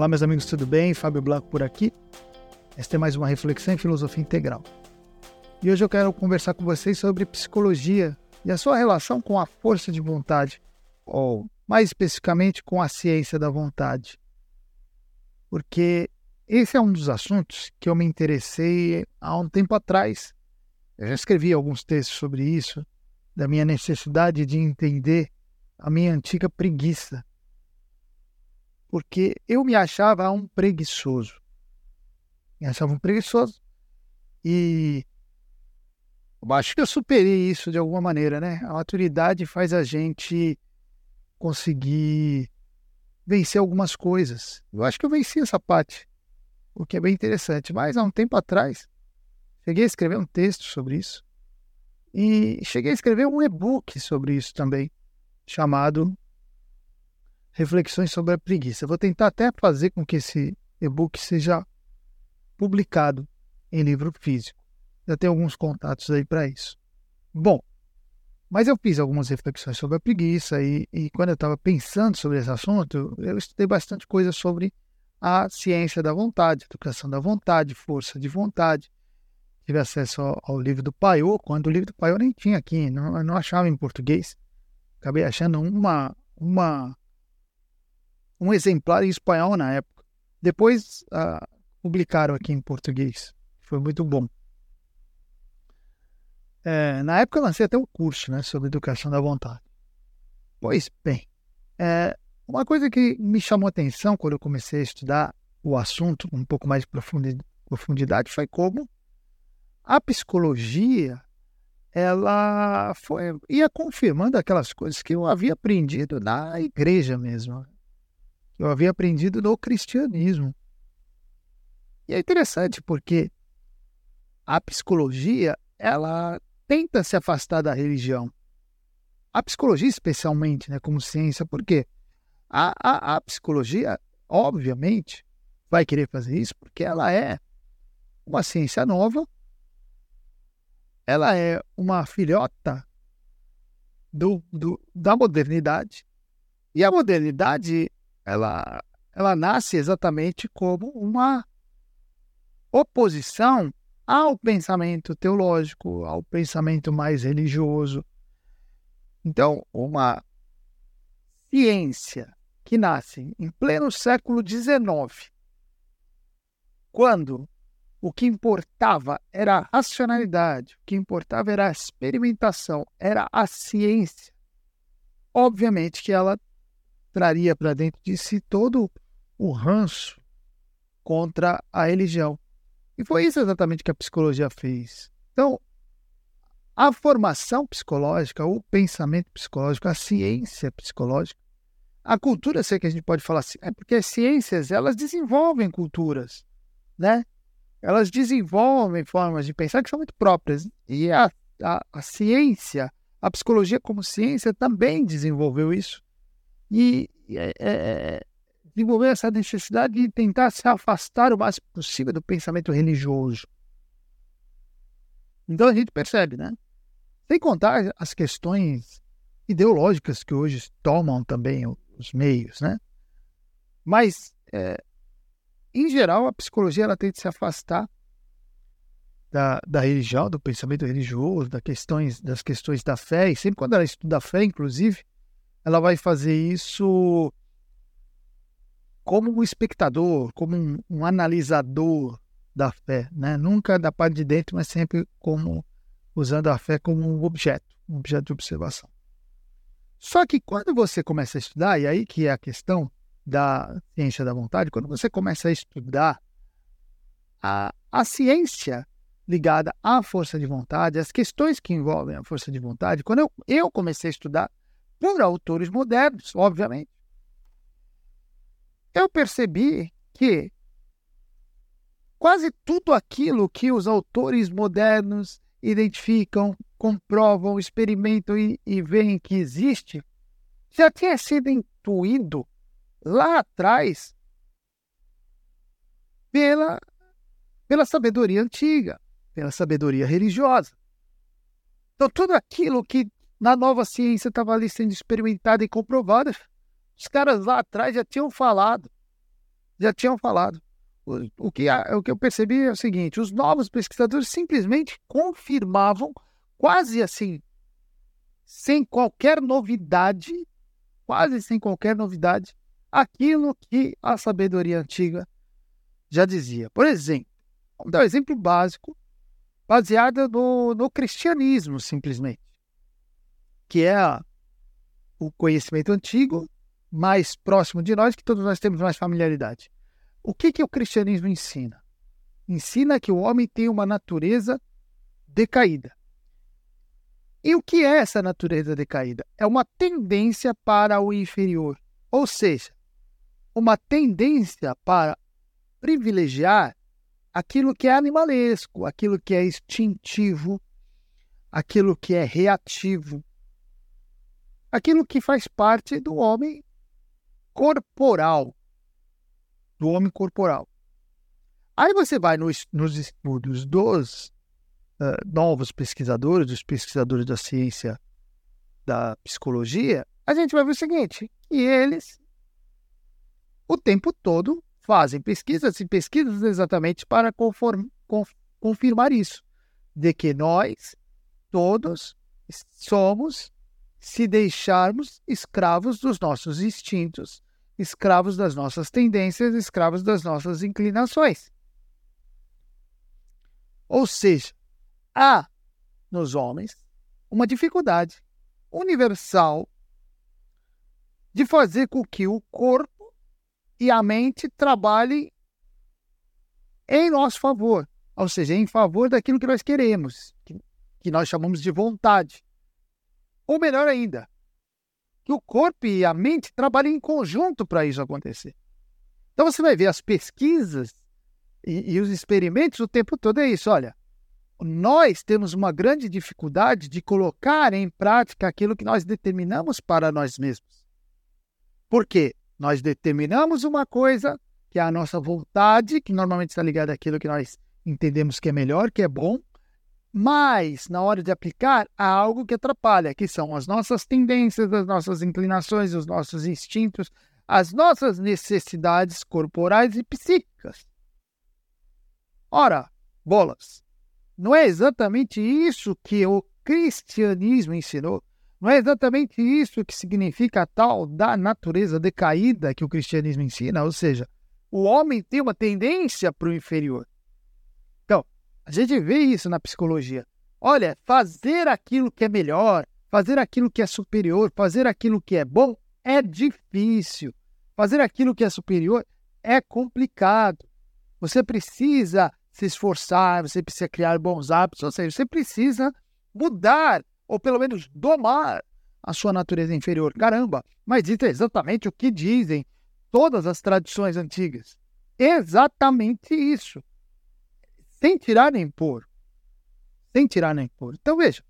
Olá, meus amigos, tudo bem? Fábio Blanco por aqui. Esta é mais uma reflexão em filosofia integral. E hoje eu quero conversar com vocês sobre psicologia e a sua relação com a força de vontade, ou mais especificamente com a ciência da vontade. Porque esse é um dos assuntos que eu me interessei há um tempo atrás. Eu já escrevi alguns textos sobre isso, da minha necessidade de entender a minha antiga preguiça porque eu me achava um preguiçoso. Me achava um preguiçoso e eu acho que eu superei isso de alguma maneira, né? A maturidade faz a gente conseguir vencer algumas coisas. Eu acho que eu venci essa parte, o que é bem interessante. Mas há um tempo atrás, cheguei a escrever um texto sobre isso e cheguei a escrever um e-book sobre isso também, chamado reflexões sobre a preguiça. vou tentar até fazer com que esse e-book seja publicado em livro físico. Já tenho alguns contatos aí para isso. Bom, mas eu fiz algumas reflexões sobre a preguiça e, e quando eu estava pensando sobre esse assunto, eu estudei bastante coisa sobre a ciência da vontade, educação da vontade, força de vontade. Tive acesso ao, ao livro do Paiô, quando o livro do Paiô nem tinha aqui, não, não achava em português. Acabei achando uma, uma um exemplar em espanhol na época. Depois uh, publicaram aqui em português. Foi muito bom. É, na época eu lancei até um curso né, sobre educação da vontade. Pois bem, é, uma coisa que me chamou a atenção quando eu comecei a estudar o assunto um pouco mais de profundidade foi como a psicologia ela foi, ia confirmando aquelas coisas que eu havia aprendido na igreja mesmo eu havia aprendido no cristianismo. E é interessante porque a psicologia, ela tenta se afastar da religião. A psicologia, especialmente, né, como ciência, porque a, a, a psicologia, obviamente, vai querer fazer isso porque ela é uma ciência nova, ela é uma filhota do, do, da modernidade. E a modernidade ela, ela nasce exatamente como uma oposição ao pensamento teológico, ao pensamento mais religioso. Então, uma ciência que nasce em pleno século XIX, quando o que importava era a racionalidade, o que importava era a experimentação, era a ciência. Obviamente que ela traria para dentro de si todo o ranço contra a religião. E foi isso exatamente que a psicologia fez. Então, a formação psicológica, o pensamento psicológico, a ciência psicológica, a cultura, sei que a gente pode falar assim, é porque as ciências, elas desenvolvem culturas, né? Elas desenvolvem formas de pensar que são muito próprias. E a, a, a ciência, a psicologia como ciência também desenvolveu isso e é, é, desenvolver essa necessidade de tentar se afastar o máximo possível do pensamento religioso. Então a gente percebe, né? Sem contar as questões ideológicas que hoje tomam também os meios, né? Mas, é, em geral, a psicologia ela tem de se afastar da, da religião, do pensamento religioso, das questões, das questões da fé. E sempre quando ela estuda a fé, inclusive, ela vai fazer isso como um espectador, como um, um analisador da fé, né? Nunca da parte de dentro, mas sempre como usando a fé como um objeto, um objeto de observação. Só que quando você começa a estudar, e aí que é a questão da ciência da vontade, quando você começa a estudar a, a ciência ligada à força de vontade, as questões que envolvem a força de vontade, quando eu, eu comecei a estudar por autores modernos, obviamente. Eu percebi que quase tudo aquilo que os autores modernos identificam, comprovam, experimentam e, e veem que existe, já tinha sido intuído lá atrás pela, pela sabedoria antiga, pela sabedoria religiosa. Então, tudo aquilo que na nova ciência estava ali sendo experimentada e comprovada. Os caras lá atrás já tinham falado, já tinham falado. O, o, que, o que eu percebi é o seguinte: os novos pesquisadores simplesmente confirmavam, quase assim, sem qualquer novidade, quase sem qualquer novidade, aquilo que a sabedoria antiga já dizia. Por exemplo, vamos dar um exemplo básico, baseado no, no cristianismo, simplesmente, que é o conhecimento antigo mais próximo de nós, que todos nós temos mais familiaridade. O que, que o cristianismo ensina? Ensina que o homem tem uma natureza decaída. E o que é essa natureza decaída? É uma tendência para o inferior, ou seja, uma tendência para privilegiar aquilo que é animalesco, aquilo que é instintivo, aquilo que é reativo, aquilo que faz parte do homem corporal, do homem corporal. Aí você vai nos, nos estudos dos uh, novos pesquisadores, dos pesquisadores da ciência da psicologia, a gente vai ver o seguinte, que eles o tempo todo fazem pesquisas e pesquisas exatamente para conform, conf, confirmar isso, de que nós todos somos, se deixarmos escravos dos nossos instintos, escravos das nossas tendências, escravos das nossas inclinações. Ou seja, há nos homens uma dificuldade universal de fazer com que o corpo e a mente trabalhem em nosso favor, ou seja, em favor daquilo que nós queremos, que nós chamamos de vontade. Ou melhor ainda, que o corpo e a mente trabalhem em conjunto para isso acontecer. Então você vai ver as pesquisas e, e os experimentos o tempo todo é isso. Olha, nós temos uma grande dificuldade de colocar em prática aquilo que nós determinamos para nós mesmos. Por quê? Nós determinamos uma coisa que é a nossa vontade, que normalmente está ligada àquilo que nós entendemos que é melhor, que é bom, mas na hora de aplicar há algo que atrapalha, que são as nossas tendências, as nossas inclinações, os nossos instintos, as nossas necessidades corporais e psíquicas. Ora, bolas, não é exatamente isso que o cristianismo ensinou. Não é exatamente isso que significa a tal da natureza decaída que o cristianismo ensina, ou seja, o homem tem uma tendência para o inferior. A gente vê isso na psicologia. Olha, fazer aquilo que é melhor, fazer aquilo que é superior, fazer aquilo que é bom é difícil. Fazer aquilo que é superior é complicado. Você precisa se esforçar, você precisa criar bons hábitos, ou seja, você precisa mudar, ou pelo menos domar a sua natureza inferior. Caramba, mas isso é exatamente o que dizem todas as tradições antigas. Exatamente isso sem tirar nem pôr. Sem tirar nem pôr. Então veja.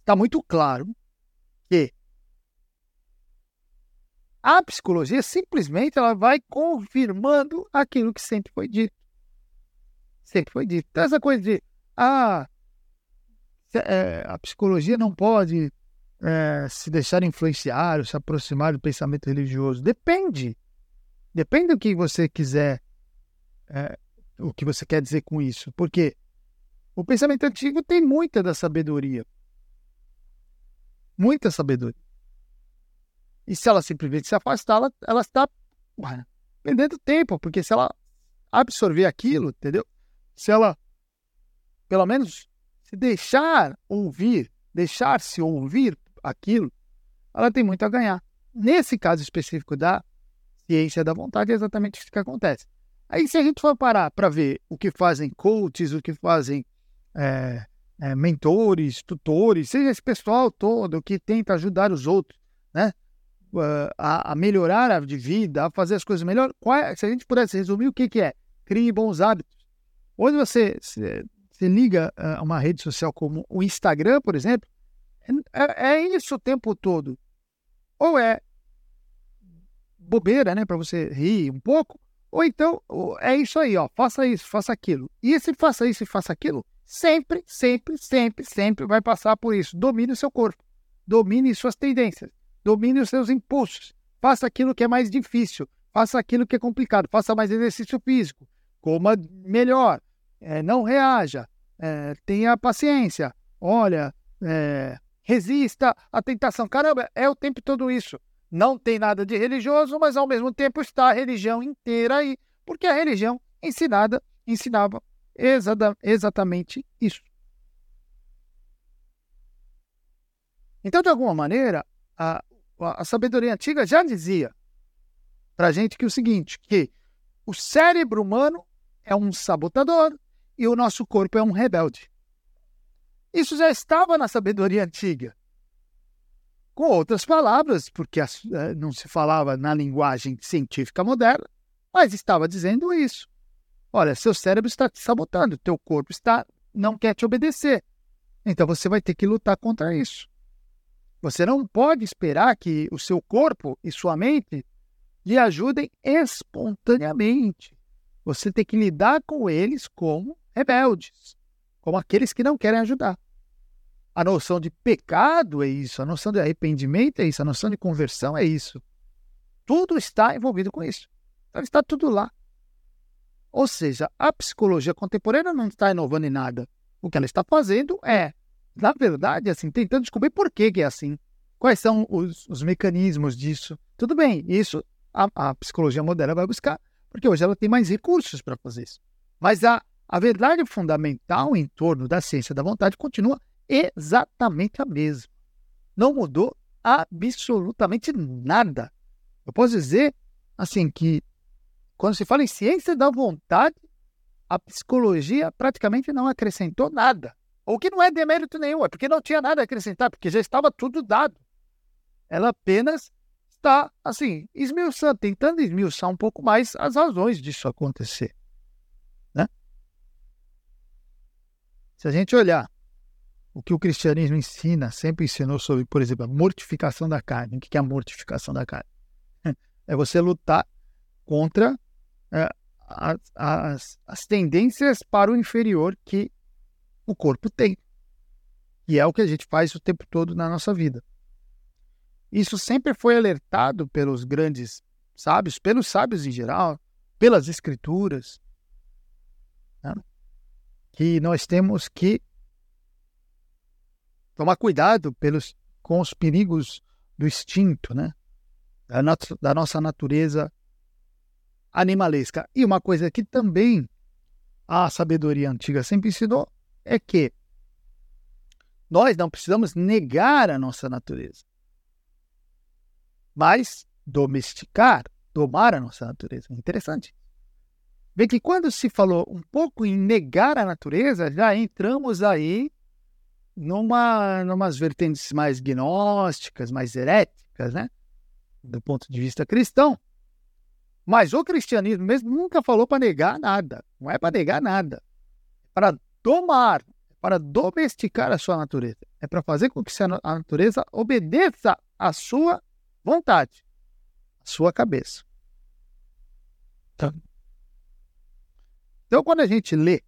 Está muito claro que a psicologia simplesmente ela vai confirmando aquilo que sempre foi dito. Sempre foi dito. Então, essa coisa de ah, é, a psicologia não pode é, se deixar influenciar ou se aproximar do pensamento religioso. Depende. Depende do que você quiser é, o que você quer dizer com isso. Porque o pensamento antigo tem muita da sabedoria. Muita sabedoria. E se ela simplesmente se afastar, ela, está perdendo tempo, porque se ela absorver aquilo, entendeu? Se ela, pelo menos, se deixar ouvir, deixar-se ouvir aquilo, ela tem muito a ganhar. Nesse caso específico da ciência da vontade, é exatamente isso que acontece. Aí, se a gente for parar para ver o que fazem coaches, o que fazem é, é, mentores, tutores, seja esse pessoal todo que tenta ajudar os outros, né? A, a melhorar a de vida, a fazer as coisas melhor. É, se a gente pudesse resumir, o que, que é? Crie bons hábitos. Hoje você se, se liga a uma rede social como o Instagram, por exemplo, é, é isso o tempo todo. Ou é bobeira, né, para você rir um pouco, ou então, é isso aí, ó, faça isso, faça aquilo. E esse faça isso e faça aquilo, sempre, sempre, sempre, sempre vai passar por isso. Domine o seu corpo, domine suas tendências, domine os seus impulsos, faça aquilo que é mais difícil, faça aquilo que é complicado, faça mais exercício físico, coma melhor, é, não reaja, é, tenha paciência, olha, é, resista à tentação. Caramba, é o tempo todo isso. Não tem nada de religioso, mas ao mesmo tempo está a religião inteira aí, porque a religião ensinada ensinava exata, exatamente isso. Então, de alguma maneira, a, a sabedoria antiga já dizia para a gente que o seguinte, que o cérebro humano é um sabotador e o nosso corpo é um rebelde. Isso já estava na sabedoria antiga. Com outras palavras, porque eh, não se falava na linguagem científica moderna, mas estava dizendo isso. Olha, seu cérebro está te sabotando, teu corpo está não quer te obedecer. Então você vai ter que lutar contra isso. Você não pode esperar que o seu corpo e sua mente lhe ajudem espontaneamente. Você tem que lidar com eles como rebeldes, como aqueles que não querem ajudar. A noção de pecado é isso, a noção de arrependimento é isso, a noção de conversão é isso. Tudo está envolvido com isso. Então está tudo lá. Ou seja, a psicologia contemporânea não está inovando em nada. O que ela está fazendo é na verdade, assim, tentando descobrir por que, é assim. Quais são os, os mecanismos disso? Tudo bem, isso a, a, psicologia moderna vai buscar, porque hoje ela tem mais recursos para fazer isso. Mas a, a verdade fundamental em torno da ciência da vontade continua exatamente a mesma. Não mudou absolutamente nada. Eu posso dizer, assim, que quando se fala em ciência da vontade, a psicologia praticamente não acrescentou nada. O que não é demérito nenhum, é porque não tinha nada a acrescentar, porque já estava tudo dado. Ela apenas está, assim, esmiuçando, tentando esmiuçar um pouco mais as razões disso acontecer. Né? Se a gente olhar o que o cristianismo ensina, sempre ensinou sobre, por exemplo, a mortificação da carne. O que é a mortificação da carne? É você lutar contra é, as, as, as tendências para o inferior que o corpo tem. E é o que a gente faz o tempo todo na nossa vida. Isso sempre foi alertado pelos grandes sábios, pelos sábios em geral, pelas escrituras, né? que nós temos que tomar cuidado pelos, com os perigos do instinto, né? da, da nossa natureza animalesca. E uma coisa que também a sabedoria antiga sempre ensinou é que nós não precisamos negar a nossa natureza, mas domesticar, domar a nossa natureza. Interessante. Vê que quando se falou um pouco em negar a natureza, já entramos aí numa numas vertentes mais gnósticas, mais heréticas, né? Do ponto de vista cristão. Mas o cristianismo mesmo nunca falou para negar nada. Não é para negar nada. É para domar, para domesticar a sua natureza. É para fazer com que a natureza obedeça à sua vontade, à sua cabeça. Tá. Então, quando a gente lê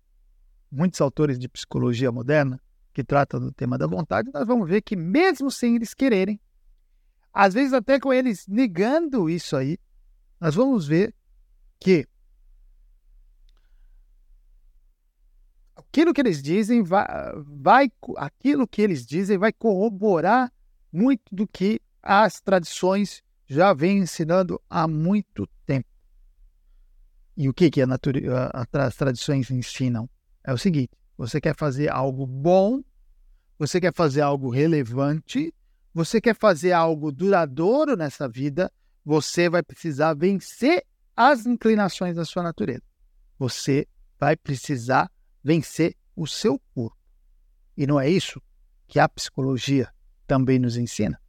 muitos autores de psicologia moderna que tratam do tema da vontade, nós vamos ver que, mesmo sem eles quererem, às vezes até com eles negando isso aí, nós vamos ver que aquilo que eles dizem vai, vai, aquilo que eles dizem vai corroborar muito do que as tradições já vêm ensinando há muito tempo. E o que, que a as tradições ensinam? É o seguinte: você quer fazer algo bom, você quer fazer algo relevante, você quer fazer algo duradouro nessa vida, você vai precisar vencer as inclinações da sua natureza. Você vai precisar vencer o seu corpo. E não é isso que a psicologia também nos ensina?